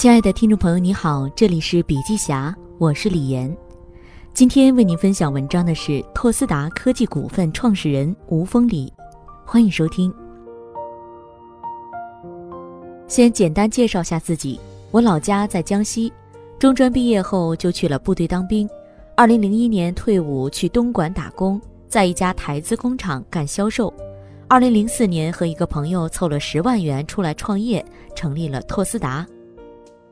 亲爱的听众朋友，你好，这里是笔记侠，我是李岩。今天为您分享文章的是拓斯达科技股份创始人吴峰礼，欢迎收听。先简单介绍下自己，我老家在江西，中专毕业后就去了部队当兵，二零零一年退伍去东莞打工，在一家台资工厂干销售。二零零四年和一个朋友凑了十万元出来创业，成立了拓斯达。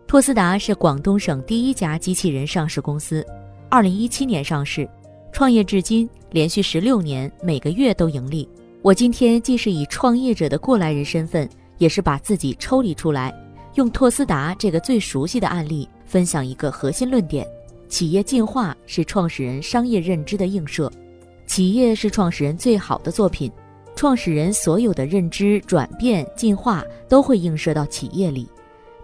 拓斯达是广东省第一家机器人上市公司，二零一七年上市，创业至今连续十六年，每个月都盈利。我今天既是以创业者的过来人身份，也是把自己抽离出来，用拓斯达这个最熟悉的案例，分享一个核心论点：企业进化是创始人商业认知的映射，企业是创始人最好的作品，创始人所有的认知转变进化都会映射到企业里。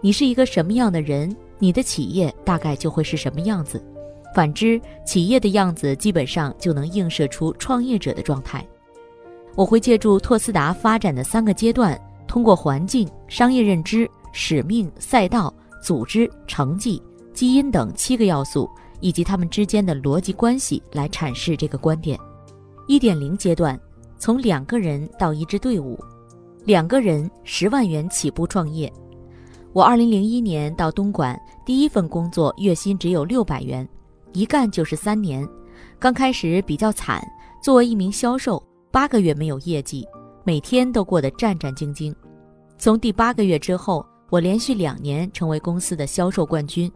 你是一个什么样的人，你的企业大概就会是什么样子。反之，企业的样子基本上就能映射出创业者的状态。我会借助拓斯达发展的三个阶段，通过环境、商业认知、使命、赛道、组织、成绩、基因等七个要素，以及它们之间的逻辑关系来阐释这个观点。一点零阶段，从两个人到一支队伍，两个人十万元起步创业。我二零零一年到东莞，第一份工作月薪只有六百元，一干就是三年。刚开始比较惨，作为一名销售，八个月没有业绩，每天都过得战战兢兢。从第八个月之后，我连续两年成为公司的销售冠军。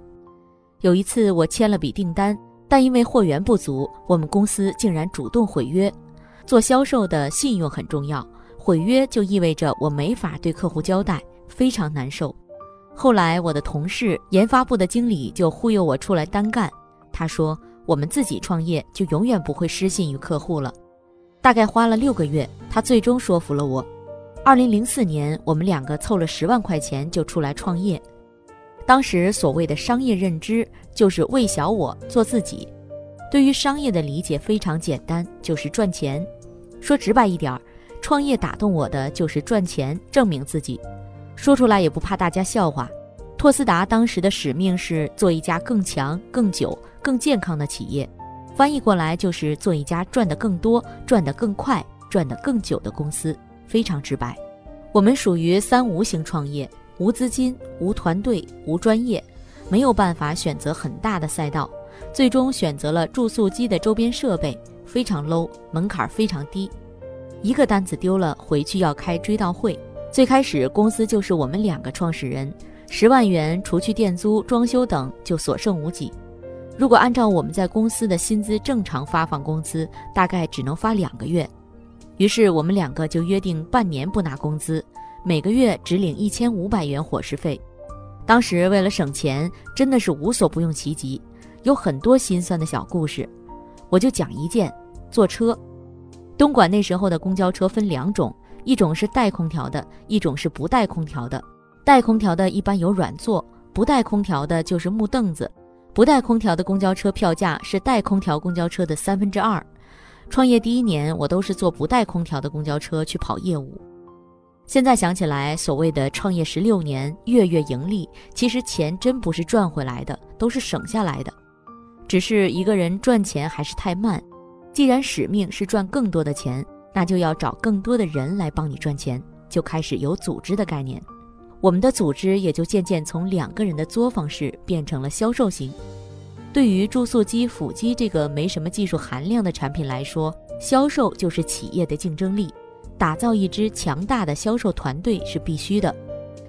有一次我签了笔订单，但因为货源不足，我们公司竟然主动毁约。做销售的信用很重要，毁约就意味着我没法对客户交代，非常难受。后来，我的同事研发部的经理就忽悠我出来单干。他说：“我们自己创业就永远不会失信于客户了。”大概花了六个月，他最终说服了我。二零零四年，我们两个凑了十万块钱就出来创业。当时所谓的商业认知就是为小我做自己。对于商业的理解非常简单，就是赚钱。说直白一点，创业打动我的就是赚钱，证明自己。说出来也不怕大家笑话。拓斯达当时的使命是做一家更强、更久、更健康的企业，翻译过来就是做一家赚得更多、赚得更快、赚得更久的公司，非常直白。我们属于三无型创业：无资金、无团队、无专业，没有办法选择很大的赛道，最终选择了注塑机的周边设备，非常 low，门槛非常低。一个单子丢了，回去要开追悼会。最开始公司就是我们两个创始人，十万元除去店租、装修等就所剩无几。如果按照我们在公司的薪资正常发放工资，大概只能发两个月。于是我们两个就约定半年不拿工资，每个月只领一千五百元伙食费。当时为了省钱，真的是无所不用其极，有很多心酸的小故事。我就讲一件：坐车。东莞那时候的公交车分两种。一种是带空调的，一种是不带空调的。带空调的一般有软座，不带空调的就是木凳子。不带空调的公交车票价是带空调公交车的三分之二。创业第一年，我都是坐不带空调的公交车去跑业务。现在想起来，所谓的创业十六年，月月盈利，其实钱真不是赚回来的，都是省下来的。只是一个人赚钱还是太慢。既然使命是赚更多的钱。那就要找更多的人来帮你赚钱，就开始有组织的概念。我们的组织也就渐渐从两个人的作坊式变成了销售型。对于注塑机、辅机这个没什么技术含量的产品来说，销售就是企业的竞争力。打造一支强大的销售团队是必须的。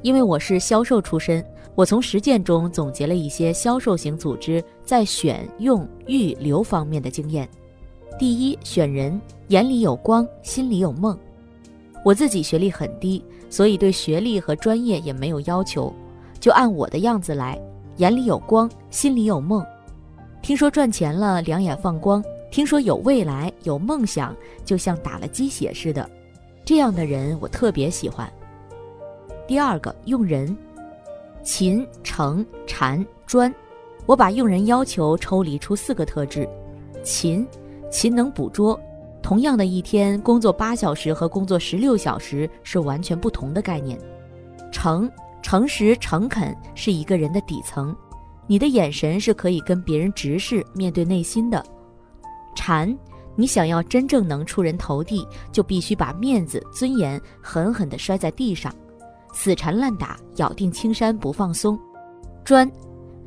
因为我是销售出身，我从实践中总结了一些销售型组织在选用预留方面的经验。第一，选人眼里有光，心里有梦。我自己学历很低，所以对学历和专业也没有要求，就按我的样子来。眼里有光，心里有梦。听说赚钱了，两眼放光；听说有未来、有梦想，就像打了鸡血似的。这样的人我特别喜欢。第二个，用人勤、诚、禅、专。我把用人要求抽离出四个特质：勤。勤能捕捉，同样的一天工作八小时和工作十六小时是完全不同的概念。诚诚实诚恳是一个人的底层，你的眼神是可以跟别人直视面对内心的。禅，你想要真正能出人头地，就必须把面子、尊严狠狠地摔在地上，死缠烂打，咬定青山不放松。专，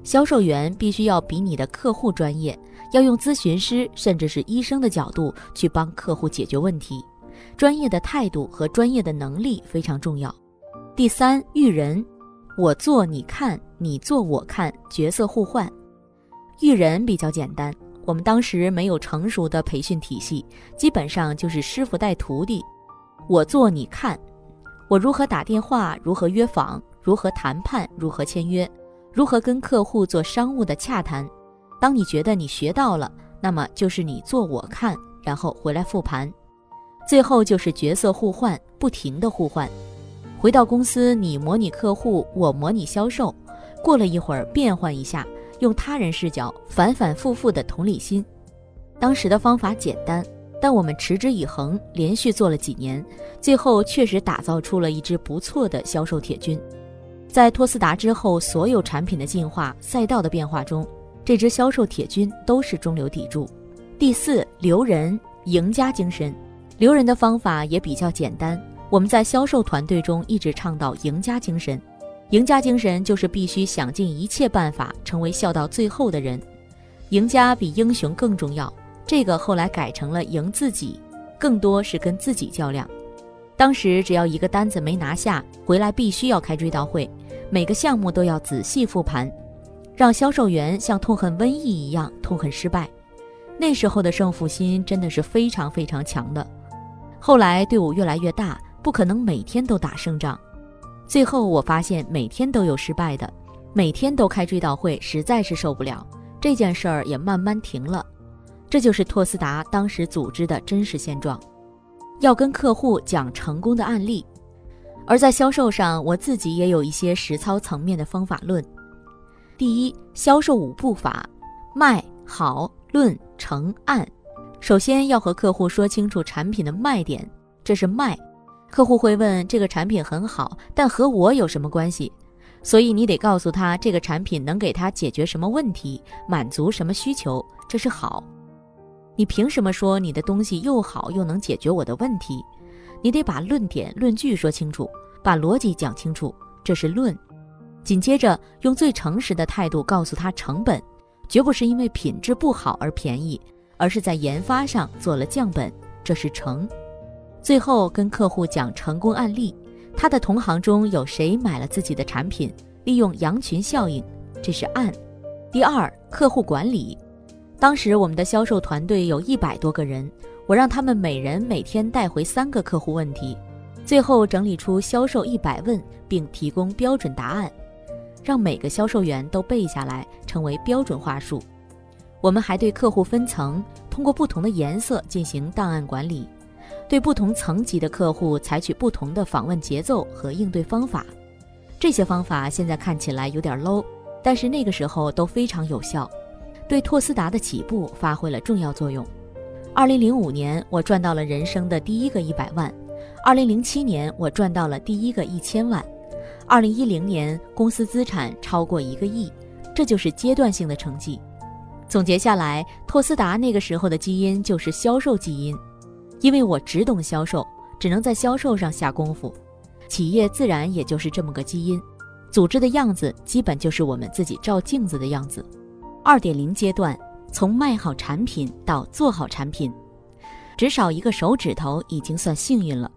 销售员必须要比你的客户专业，要用咨询师甚至是医生的角度去帮客户解决问题，专业的态度和专业的能力非常重要。第三，育人，我做你看，你做我看，角色互换。育人比较简单，我们当时没有成熟的培训体系，基本上就是师傅带徒弟。我做你看，我如何打电话，如何约访，如何谈判，如何签约，如何跟客户做商务的洽谈。当你觉得你学到了，那么就是你做我看，然后回来复盘。最后就是角色互换，不停的互换。回到公司，你模拟客户，我模拟销售。过了一会儿，变换一下，用他人视角，反反复复的同理心。当时的方法简单，但我们持之以恒，连续做了几年，最后确实打造出了一支不错的销售铁军。在托斯达之后，所有产品的进化、赛道的变化中，这支销售铁军都是中流砥柱。第四，留人，赢家精神。留人的方法也比较简单。我们在销售团队中一直倡导赢家精神，赢家精神就是必须想尽一切办法成为笑到最后的人。赢家比英雄更重要，这个后来改成了赢自己，更多是跟自己较量。当时只要一个单子没拿下，回来必须要开追悼会，每个项目都要仔细复盘，让销售员像痛恨瘟疫一样痛恨失败。那时候的胜负心真的是非常非常强的。后来队伍越来越大。不可能每天都打胜仗，最后我发现每天都有失败的，每天都开追悼会，实在是受不了。这件事儿也慢慢停了。这就是托斯达当时组织的真实现状。要跟客户讲成功的案例，而在销售上，我自己也有一些实操层面的方法论。第一，销售五步法：卖、好、论、成、案。首先要和客户说清楚产品的卖点，这是卖。客户会问这个产品很好，但和我有什么关系？所以你得告诉他这个产品能给他解决什么问题，满足什么需求，这是好。你凭什么说你的东西又好又能解决我的问题？你得把论点、论据说清楚，把逻辑讲清楚，这是论。紧接着用最诚实的态度告诉他成本，绝不是因为品质不好而便宜，而是在研发上做了降本，这是成。最后跟客户讲成功案例，他的同行中有谁买了自己的产品？利用羊群效应，这是案。第二，客户管理。当时我们的销售团队有一百多个人，我让他们每人每天带回三个客户问题，最后整理出销售一百问，并提供标准答案，让每个销售员都背下来，成为标准话术。我们还对客户分层，通过不同的颜色进行档案管理。对不同层级的客户采取不同的访问节奏和应对方法，这些方法现在看起来有点 low，但是那个时候都非常有效，对拓斯达的起步发挥了重要作用。二零零五年，我赚到了人生的第一个一百万；二零零七年，我赚到了第一个一千万；二零一零年，公司资产超过一个亿。这就是阶段性的成绩。总结下来，拓斯达那个时候的基因就是销售基因。因为我只懂销售，只能在销售上下功夫，企业自然也就是这么个基因，组织的样子基本就是我们自己照镜子的样子。二点零阶段，从卖好产品到做好产品，只少一个手指头已经算幸运了。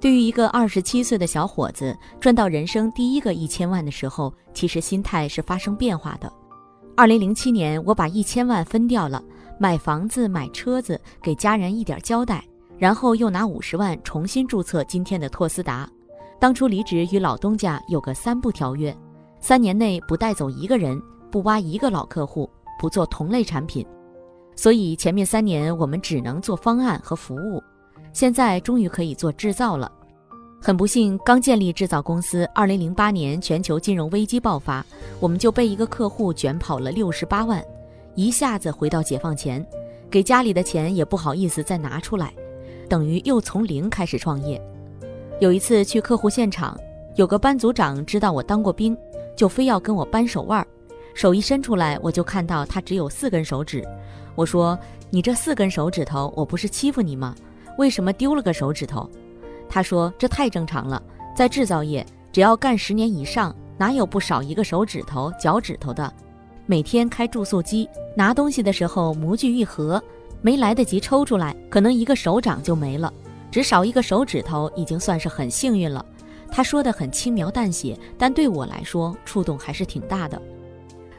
对于一个二十七岁的小伙子，赚到人生第一个一千万的时候，其实心态是发生变化的。二零零七年，我把一千万分掉了，买房子、买车子，给家人一点交代。然后又拿五十万重新注册今天的拓斯达。当初离职与老东家有个三不条约：三年内不带走一个人，不挖一个老客户，不做同类产品。所以前面三年我们只能做方案和服务。现在终于可以做制造了。很不幸，刚建立制造公司，二零零八年全球金融危机爆发，我们就被一个客户卷跑了六十八万，一下子回到解放前，给家里的钱也不好意思再拿出来。等于又从零开始创业。有一次去客户现场，有个班组长知道我当过兵，就非要跟我扳手腕，手一伸出来，我就看到他只有四根手指。我说：“你这四根手指头，我不是欺负你吗？为什么丢了个手指头？”他说：“这太正常了，在制造业，只要干十年以上，哪有不少一个手指头、脚趾头的？每天开注塑机，拿东西的时候模具一合，没来得及抽出来，可能一个手掌就没了，只少一个手指头，已经算是很幸运了。”他说的很轻描淡写，但对我来说触动还是挺大的。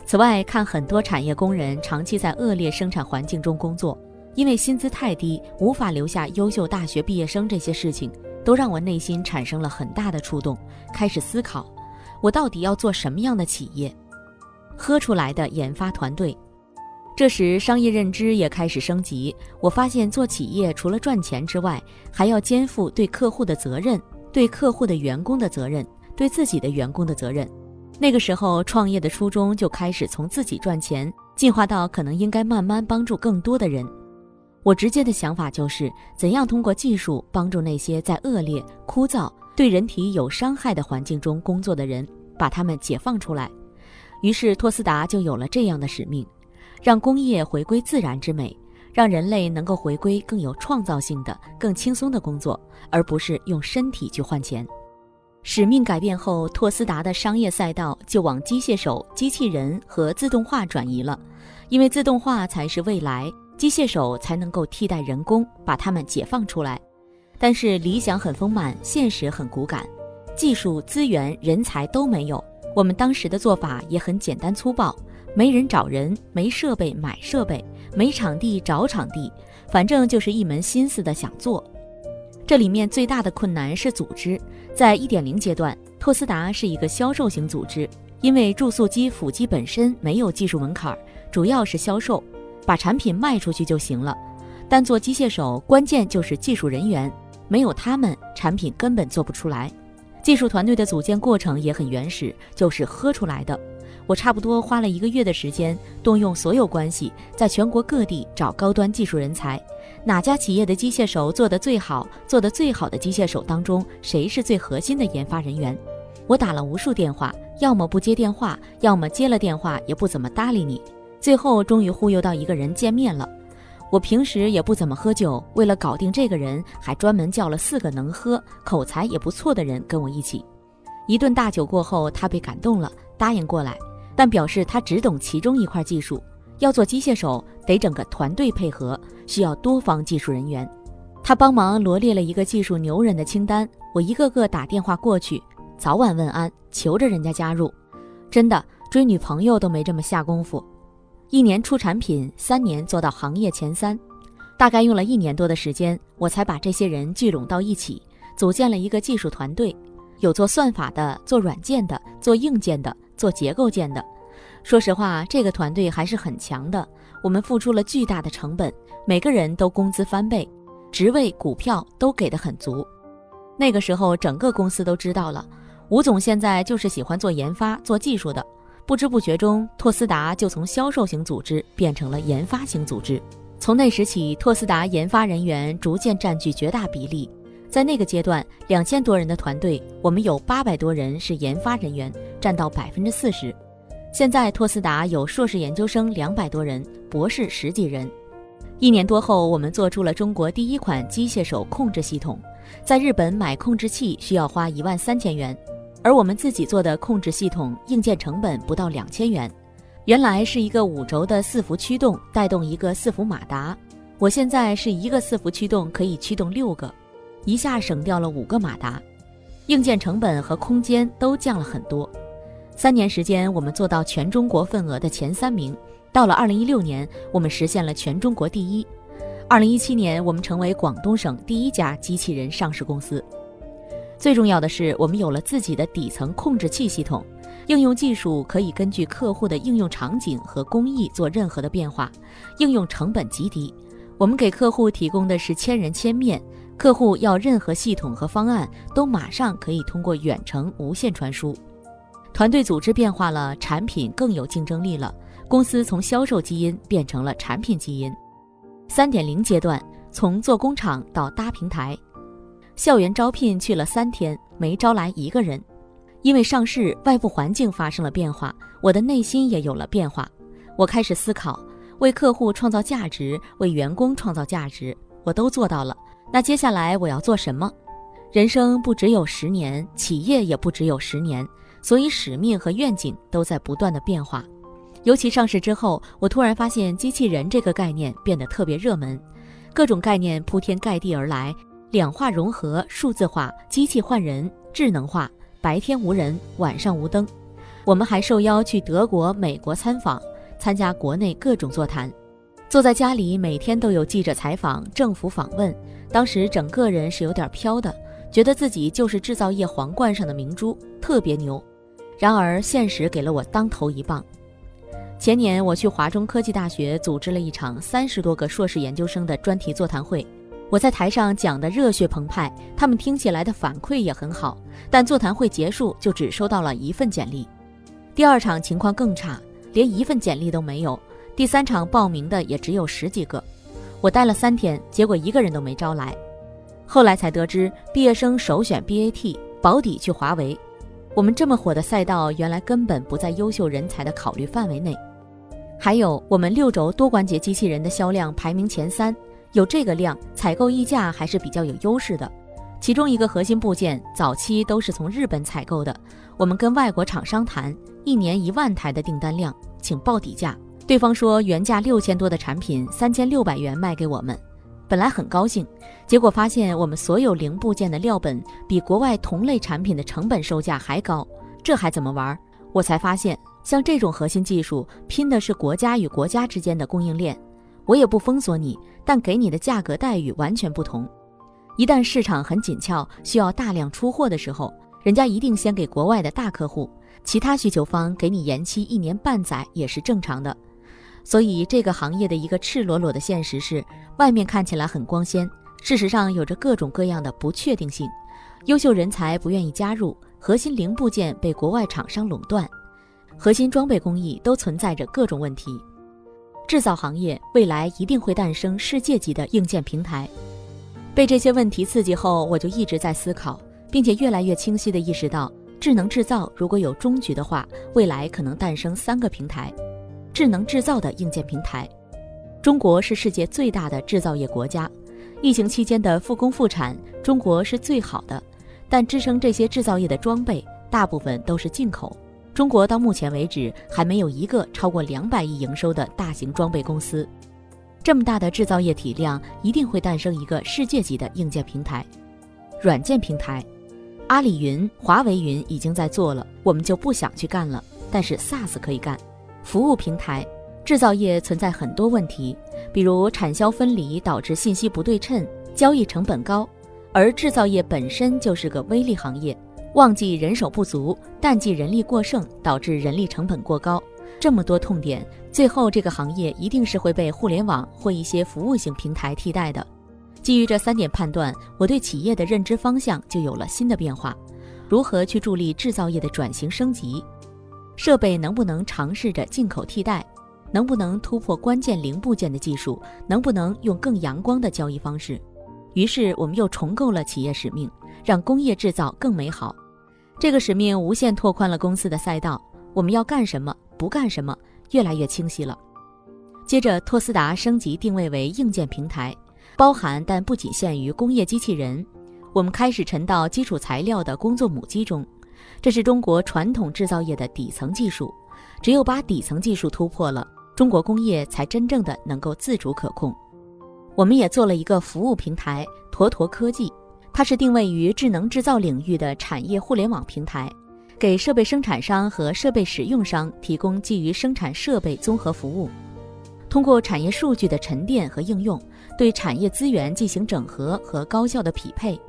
此外，看很多产业工人长期在恶劣生产环境中工作，因为薪资太低，无法留下优秀大学毕业生，这些事情都让我内心产生了很大的触动，开始思考，我到底要做什么样的企业？喝出来的研发团队。这时，商业认知也开始升级，我发现做企业除了赚钱之外，还要肩负对客户的责任。对客户的员工的责任，对自己的员工的责任。那个时候，创业的初衷就开始从自己赚钱，进化到可能应该慢慢帮助更多的人。我直接的想法就是，怎样通过技术帮助那些在恶劣、枯燥、对人体有伤害的环境中工作的人，把他们解放出来。于是，托斯达就有了这样的使命，让工业回归自然之美。让人类能够回归更有创造性的、更轻松的工作，而不是用身体去换钱。使命改变后，托斯达的商业赛道就往机械手、机器人和自动化转移了，因为自动化才是未来，机械手才能够替代人工，把它们解放出来。但是理想很丰满，现实很骨感，技术、资源、人才都没有。我们当时的做法也很简单粗暴。没人找人，没设备买设备，没场地找场地，反正就是一门心思的想做。这里面最大的困难是组织，在一点零阶段，托斯达是一个销售型组织，因为注塑机辅机本身没有技术门槛，主要是销售，把产品卖出去就行了。但做机械手，关键就是技术人员，没有他们，产品根本做不出来。技术团队的组建过程也很原始，就是喝出来的。我差不多花了一个月的时间，动用所有关系，在全国各地找高端技术人才。哪家企业的机械手做得最好？做得最好的机械手当中，谁是最核心的研发人员？我打了无数电话，要么不接电话，要么接了电话也不怎么搭理你。最后终于忽悠到一个人见面了。我平时也不怎么喝酒，为了搞定这个人，还专门叫了四个能喝、口才也不错的人跟我一起。一顿大酒过后，他被感动了，答应过来。但表示他只懂其中一块技术，要做机械手得整个团队配合，需要多方技术人员。他帮忙罗列了一个技术牛人的清单，我一个个打电话过去，早晚问安，求着人家加入。真的追女朋友都没这么下功夫，一年出产品，三年做到行业前三，大概用了一年多的时间，我才把这些人聚拢到一起，组建了一个技术团队，有做算法的，做软件的，做硬件的。做结构件的，说实话，这个团队还是很强的。我们付出了巨大的成本，每个人都工资翻倍，职位、股票都给的很足。那个时候，整个公司都知道了，吴总现在就是喜欢做研发、做技术的。不知不觉中，拓斯达就从销售型组织变成了研发型组织。从那时起，拓斯达研发人员逐渐占据绝大比例。在那个阶段，两千多人的团队，我们有八百多人是研发人员，占到百分之四十。现在拓斯达有硕士研究生两百多人，博士十几人。一年多后，我们做出了中国第一款机械手控制系统。在日本买控制器需要花一万三千元，而我们自己做的控制系统硬件成本不到两千元。原来是一个五轴的四幅驱动带动一个四幅马达，我现在是一个四幅驱动可以驱动六个。一下省掉了五个马达，硬件成本和空间都降了很多。三年时间，我们做到全中国份额的前三名。到了二零一六年，我们实现了全中国第一。二零一七年，我们成为广东省第一家机器人上市公司。最重要的是，我们有了自己的底层控制器系统，应用技术可以根据客户的应用场景和工艺做任何的变化，应用成本极低。我们给客户提供的是千人千面。客户要任何系统和方案，都马上可以通过远程无线传输。团队组织变化了，产品更有竞争力了。公司从销售基因变成了产品基因。三点零阶段，从做工厂到搭平台。校园招聘去了三天，没招来一个人。因为上市，外部环境发生了变化，我的内心也有了变化。我开始思考，为客户创造价值，为员工创造价值，我都做到了。那接下来我要做什么？人生不只有十年，企业也不只有十年，所以使命和愿景都在不断的变化。尤其上市之后，我突然发现机器人这个概念变得特别热门，各种概念铺天盖地而来，两化融合、数字化、机器换人、智能化。白天无人，晚上无灯。我们还受邀去德国、美国参访，参加国内各种座谈。坐在家里，每天都有记者采访、政府访问。当时整个人是有点飘的，觉得自己就是制造业皇冠上的明珠，特别牛。然而现实给了我当头一棒。前年我去华中科技大学组织了一场三十多个硕士研究生的专题座谈会。我在台上讲的热血澎湃，他们听起来的反馈也很好，但座谈会结束就只收到了一份简历。第二场情况更差，连一份简历都没有。第三场报名的也只有十几个，我待了三天，结果一个人都没招来。后来才得知，毕业生首选 BAT，保底去华为。我们这么火的赛道，原来根本不在优秀人才的考虑范围内。还有，我们六轴多关节机器人的销量排名前三。有这个量，采购溢价还是比较有优势的。其中一个核心部件，早期都是从日本采购的。我们跟外国厂商谈，一年一万台的订单量，请报底价。对方说原价六千多的产品，三千六百元卖给我们。本来很高兴，结果发现我们所有零部件的料本比国外同类产品的成本售价还高，这还怎么玩？我才发现，像这种核心技术，拼的是国家与国家之间的供应链。我也不封锁你，但给你的价格待遇完全不同。一旦市场很紧俏，需要大量出货的时候，人家一定先给国外的大客户，其他需求方给你延期一年半载也是正常的。所以这个行业的一个赤裸裸的现实是，外面看起来很光鲜，事实上有着各种各样的不确定性。优秀人才不愿意加入，核心零部件被国外厂商垄断，核心装备工艺都存在着各种问题。制造行业未来一定会诞生世界级的硬件平台。被这些问题刺激后，我就一直在思考，并且越来越清晰地意识到，智能制造如果有终局的话，未来可能诞生三个平台：智能制造的硬件平台。中国是世界最大的制造业国家，疫情期间的复工复产，中国是最好的，但支撑这些制造业的装备大部分都是进口。中国到目前为止还没有一个超过两百亿营收的大型装备公司。这么大的制造业体量，一定会诞生一个世界级的硬件平台、软件平台。阿里云、华为云已经在做了，我们就不想去干了。但是 SaaS 可以干。服务平台，制造业存在很多问题，比如产销分离导致信息不对称，交易成本高，而制造业本身就是个微利行业。旺季人手不足，淡季人力过剩，导致人力成本过高，这么多痛点，最后这个行业一定是会被互联网或一些服务性平台替代的。基于这三点判断，我对企业的认知方向就有了新的变化：如何去助力制造业的转型升级？设备能不能尝试着进口替代？能不能突破关键零部件的技术？能不能用更阳光的交易方式？于是我们又重构了企业使命，让工业制造更美好。这个使命无限拓宽了公司的赛道，我们要干什么，不干什么，越来越清晰了。接着，托斯达升级定位为硬件平台，包含但不仅限于工业机器人。我们开始沉到基础材料的工作母机中，这是中国传统制造业的底层技术。只有把底层技术突破了，中国工业才真正的能够自主可控。我们也做了一个服务平台，坨坨科技。它是定位于智能制造领域的产业互联网平台，给设备生产商和设备使用商提供基于生产设备综合服务。通过产业数据的沉淀和应用，对产业资源进行整合和高效的匹配，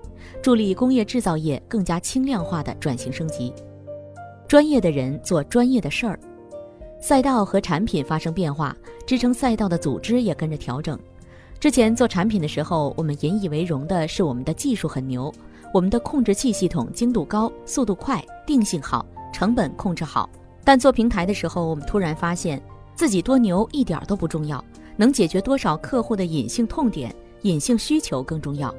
助力工业制造业更加轻量化的转型升级。专业的人做专业的事儿，赛道和产品发生变化，支撑赛道的组织也跟着调整。之前做产品的时候，我们引以为荣的是我们的技术很牛，我们的控制器系统精度高、速度快、定性好、成本控制好。但做平台的时候，我们突然发现自己多牛一点都不重要，能解决多少客户的隐性痛点、隐性需求更重要。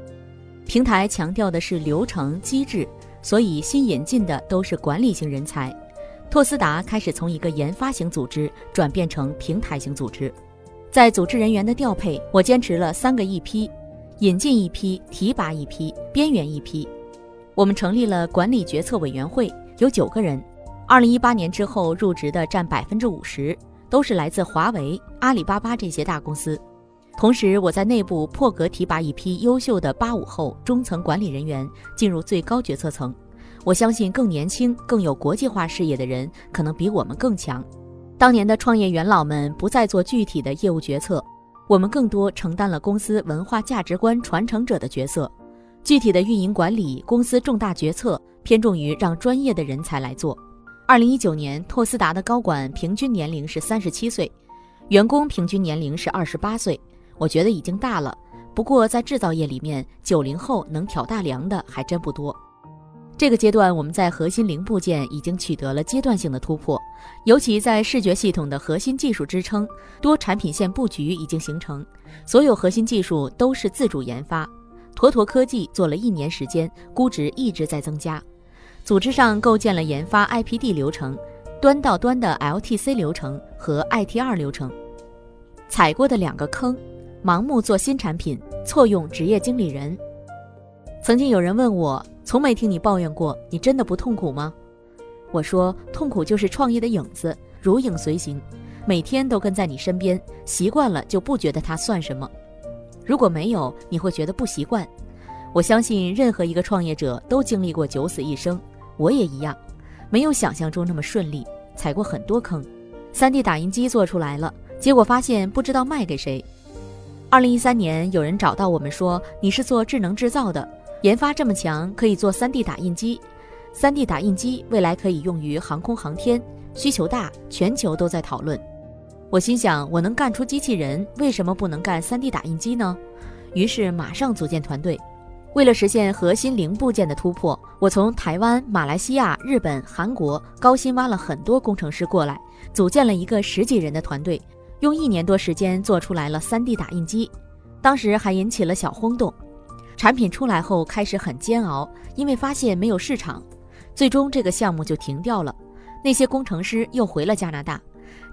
平台强调的是流程机制，所以新引进的都是管理型人才。拓思达开始从一个研发型组织转变成平台型组织，在组织人员的调配，我坚持了三个一批：引进一批、提拔一批、边缘一批。我们成立了管理决策委员会，有九个人。二零一八年之后入职的占百分之五十，都是来自华为、阿里巴巴这些大公司。同时，我在内部破格提拔一批优秀的八五后中层管理人员进入最高决策层。我相信更年轻、更有国际化视野的人可能比我们更强。当年的创业元老们不再做具体的业务决策，我们更多承担了公司文化价值观传承者的角色。具体的运营管理、公司重大决策偏重于让专业的人才来做。二零一九年，拓思达的高管平均年龄是三十七岁，员工平均年龄是二十八岁。我觉得已经大了，不过在制造业里面，九零后能挑大梁的还真不多。这个阶段，我们在核心零部件已经取得了阶段性的突破，尤其在视觉系统的核心技术支撑，多产品线布局已经形成，所有核心技术都是自主研发。坨坨科技做了一年时间，估值一直在增加。组织上构建了研发 IPD 流程、端到端的 LTC 流程和 ITR 流程。踩过的两个坑。盲目做新产品，错用职业经理人。曾经有人问我，从没听你抱怨过，你真的不痛苦吗？我说，痛苦就是创业的影子，如影随形，每天都跟在你身边，习惯了就不觉得它算什么。如果没有，你会觉得不习惯。我相信任何一个创业者都经历过九死一生，我也一样，没有想象中那么顺利，踩过很多坑。3D 打印机做出来了，结果发现不知道卖给谁。二零一三年，有人找到我们说：“你是做智能制造的，研发这么强，可以做 3D 打印机。3D 打印机未来可以用于航空航天，需求大，全球都在讨论。”我心想，我能干出机器人，为什么不能干 3D 打印机呢？于是马上组建团队。为了实现核心零部件的突破，我从台湾、马来西亚、日本、韩国高薪挖了很多工程师过来，组建了一个十几人的团队。用一年多时间做出来了 3D 打印机，当时还引起了小轰动。产品出来后开始很煎熬，因为发现没有市场，最终这个项目就停掉了。那些工程师又回了加拿大。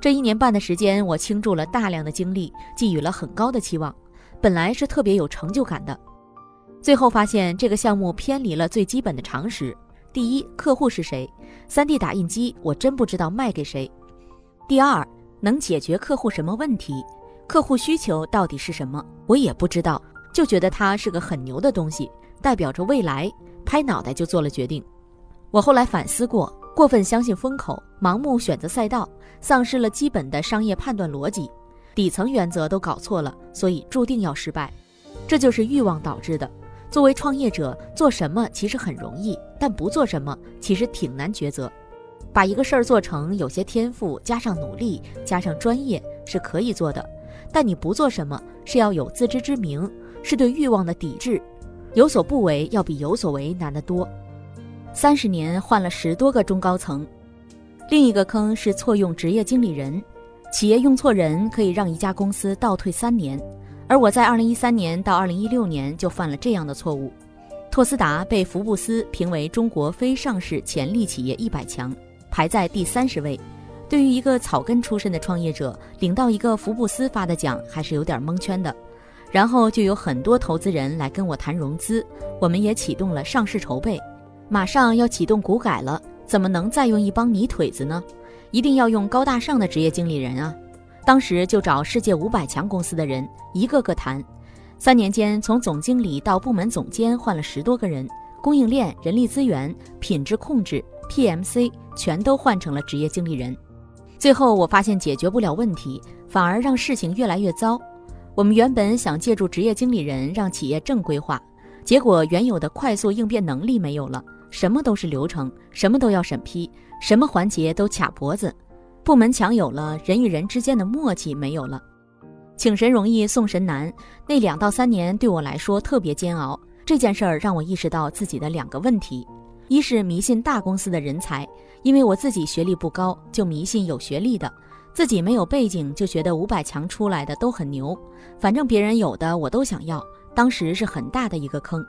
这一年半的时间，我倾注了大量的精力，寄予了很高的期望，本来是特别有成就感的。最后发现这个项目偏离了最基本的常识：第一，客户是谁？3D 打印机我真不知道卖给谁。第二。能解决客户什么问题？客户需求到底是什么？我也不知道，就觉得它是个很牛的东西，代表着未来，拍脑袋就做了决定。我后来反思过，过分相信风口，盲目选择赛道，丧失了基本的商业判断逻辑，底层原则都搞错了，所以注定要失败。这就是欲望导致的。作为创业者，做什么其实很容易，但不做什么其实挺难抉择。把一个事儿做成，有些天赋加上努力加上专业是可以做的，但你不做什么是要有自知之明，是对欲望的抵制，有所不为要比有所为难得多。三十年换了十多个中高层，另一个坑是错用职业经理人，企业用错人可以让一家公司倒退三年，而我在二零一三年到二零一六年就犯了这样的错误。拓斯达被福布斯评为中国非上市潜力企业一百强。排在第三十位，对于一个草根出身的创业者，领到一个福布斯发的奖还是有点蒙圈的。然后就有很多投资人来跟我谈融资，我们也启动了上市筹备，马上要启动股改了，怎么能再用一帮泥腿子呢？一定要用高大上的职业经理人啊！当时就找世界五百强公司的人，一个个谈。三年间，从总经理到部门总监换了十多个人，供应链、人力资源、品质控制。PMC 全都换成了职业经理人，最后我发现解决不了问题，反而让事情越来越糟。我们原本想借助职业经理人让企业正规化，结果原有的快速应变能力没有了，什么都是流程，什么都要审批，什么环节都卡脖子。部门墙有了，人与人之间的默契没有了。请神容易送神难，那两到三年对我来说特别煎熬。这件事儿让我意识到自己的两个问题。一是迷信大公司的人才，因为我自己学历不高，就迷信有学历的；自己没有背景，就觉得五百强出来的都很牛，反正别人有的我都想要。当时是很大的一个坑。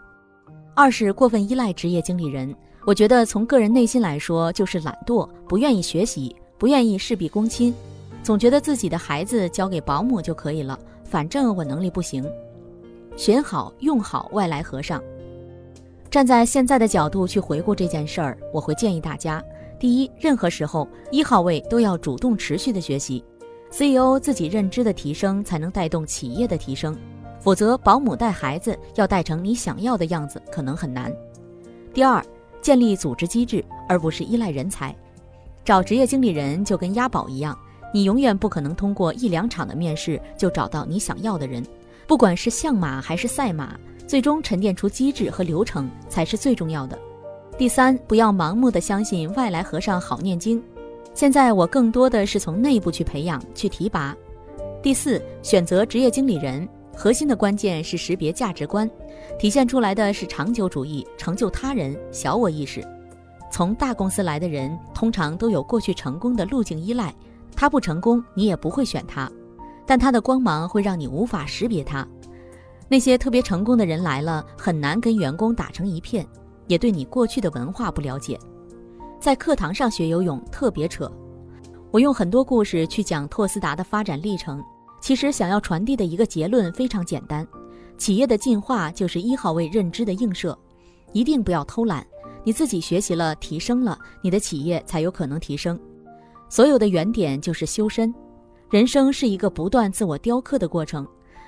二是过分依赖职业经理人，我觉得从个人内心来说，就是懒惰，不愿意学习，不愿意事必躬亲，总觉得自己的孩子交给保姆就可以了，反正我能力不行。选好用好外来和尚。站在现在的角度去回顾这件事儿，我会建议大家：第一，任何时候一号位都要主动持续的学习，CEO 自己认知的提升才能带动企业的提升，否则保姆带孩子要带成你想要的样子可能很难。第二。建立组织机制，而不是依赖人才。找职业经理人就跟押宝一样，你永远不可能通过一两场的面试就找到你想要的人。不管是相马还是赛马，最终沉淀出机制和流程才是最重要的。第三，不要盲目的相信外来和尚好念经。现在我更多的是从内部去培养、去提拔。第四，选择职业经理人。核心的关键是识别价值观，体现出来的是长久主义、成就他人、小我意识。从大公司来的人，通常都有过去成功的路径依赖，他不成功，你也不会选他，但他的光芒会让你无法识别他。那些特别成功的人来了，很难跟员工打成一片，也对你过去的文化不了解。在课堂上学游泳特别扯，我用很多故事去讲拓斯达的发展历程。其实想要传递的一个结论非常简单：企业的进化就是一号位认知的映射。一定不要偷懒，你自己学习了、提升了，你的企业才有可能提升。所有的原点就是修身。人生是一个不断自我雕刻的过程，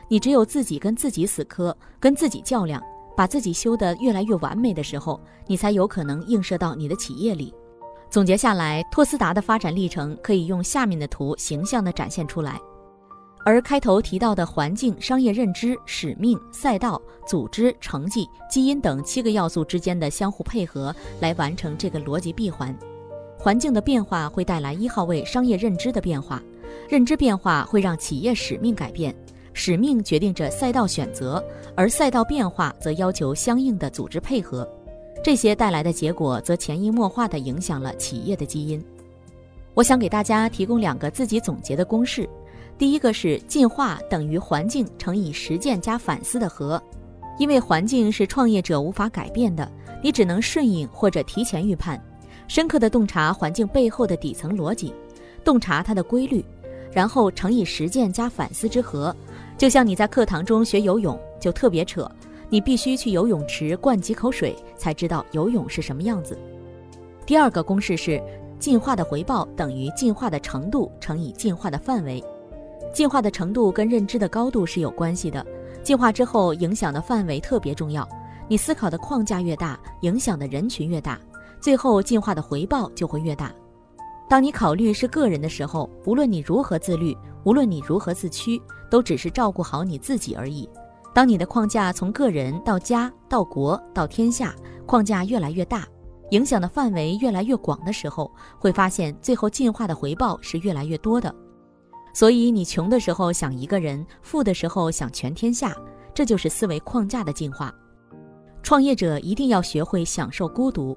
你只有自己跟自己死磕，跟自己较量，把自己修得越来越完美的时候，你才有可能映射到你的企业里。总结下来，托斯达的发展历程可以用下面的图形象地展现出来。而开头提到的环境、商业认知、使命、赛道、组织、成绩、基因等七个要素之间的相互配合，来完成这个逻辑闭环。环境的变化会带来一号位商业认知的变化，认知变化会让企业使命改变，使命决定着赛道选择，而赛道变化则要求相应的组织配合。这些带来的结果则潜移默化地影响了企业的基因。我想给大家提供两个自己总结的公式。第一个是进化等于环境乘以实践加反思的和，因为环境是创业者无法改变的，你只能顺应或者提前预判，深刻的洞察环境背后的底层逻辑，洞察它的规律，然后乘以实践加反思之和。就像你在课堂中学游泳就特别扯，你必须去游泳池灌几口水才知道游泳是什么样子。第二个公式是进化的回报等于进化的程度乘以进化的范围。进化的程度跟认知的高度是有关系的，进化之后影响的范围特别重要。你思考的框架越大，影响的人群越大，最后进化的回报就会越大。当你考虑是个人的时候，无论你如何自律，无论你如何自驱，都只是照顾好你自己而已。当你的框架从个人到家到国到天下，框架越来越大，影响的范围越来越广的时候，会发现最后进化的回报是越来越多的。所以，你穷的时候想一个人，富的时候想全天下，这就是思维框架的进化。创业者一定要学会享受孤独。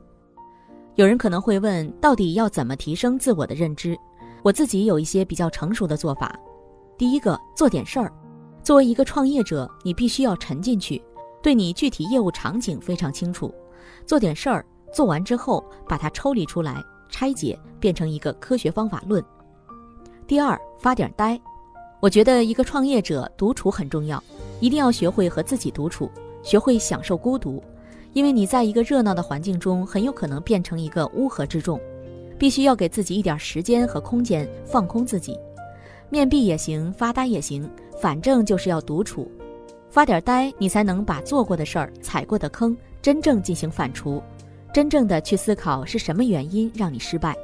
有人可能会问，到底要怎么提升自我的认知？我自己有一些比较成熟的做法。第一个，做点事儿。作为一个创业者，你必须要沉进去，对你具体业务场景非常清楚。做点事儿，做完之后把它抽离出来，拆解变成一个科学方法论。第二，发点呆。我觉得一个创业者独处很重要，一定要学会和自己独处，学会享受孤独。因为你在一个热闹的环境中，很有可能变成一个乌合之众。必须要给自己一点时间和空间，放空自己，面壁也行，发呆也行，反正就是要独处，发点呆，你才能把做过的事儿、踩过的坑真正进行反刍，真正的去思考是什么原因让你失败。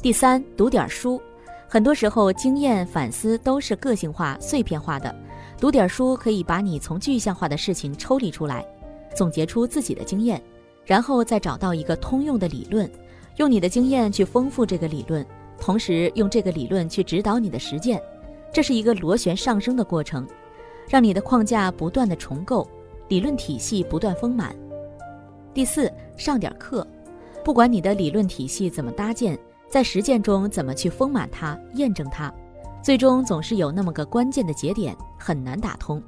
第三，读点书。很多时候，经验反思都是个性化、碎片化的。读点书可以把你从具象化的事情抽离出来，总结出自己的经验，然后再找到一个通用的理论，用你的经验去丰富这个理论，同时用这个理论去指导你的实践。这是一个螺旋上升的过程，让你的框架不断的重构，理论体系不断丰满。第四，上点课，不管你的理论体系怎么搭建。在实践中怎么去丰满它、验证它，最终总是有那么个关键的节点很难打通，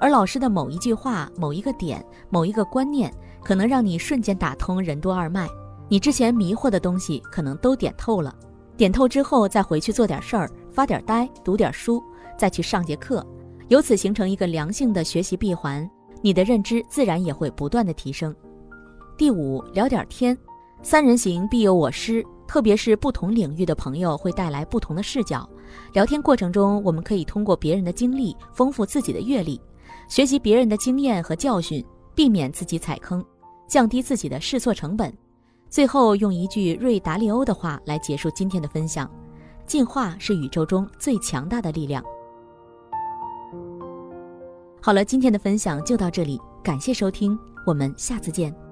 而老师的某一句话、某一个点、某一个观念，可能让你瞬间打通任督二脉，你之前迷惑的东西可能都点透了。点透之后，再回去做点事儿，发点呆，读点书，再去上节课，由此形成一个良性的学习闭环，你的认知自然也会不断的提升。第五，聊点天，三人行必有我师，特别是不同领域的朋友会带来不同的视角。聊天过程中，我们可以通过别人的经历丰富自己的阅历，学习别人的经验和教训，避免自己踩坑，降低自己的试错成本。最后用一句瑞达利欧的话来结束今天的分享：进化是宇宙中最强大的力量。好了，今天的分享就到这里，感谢收听，我们下次见。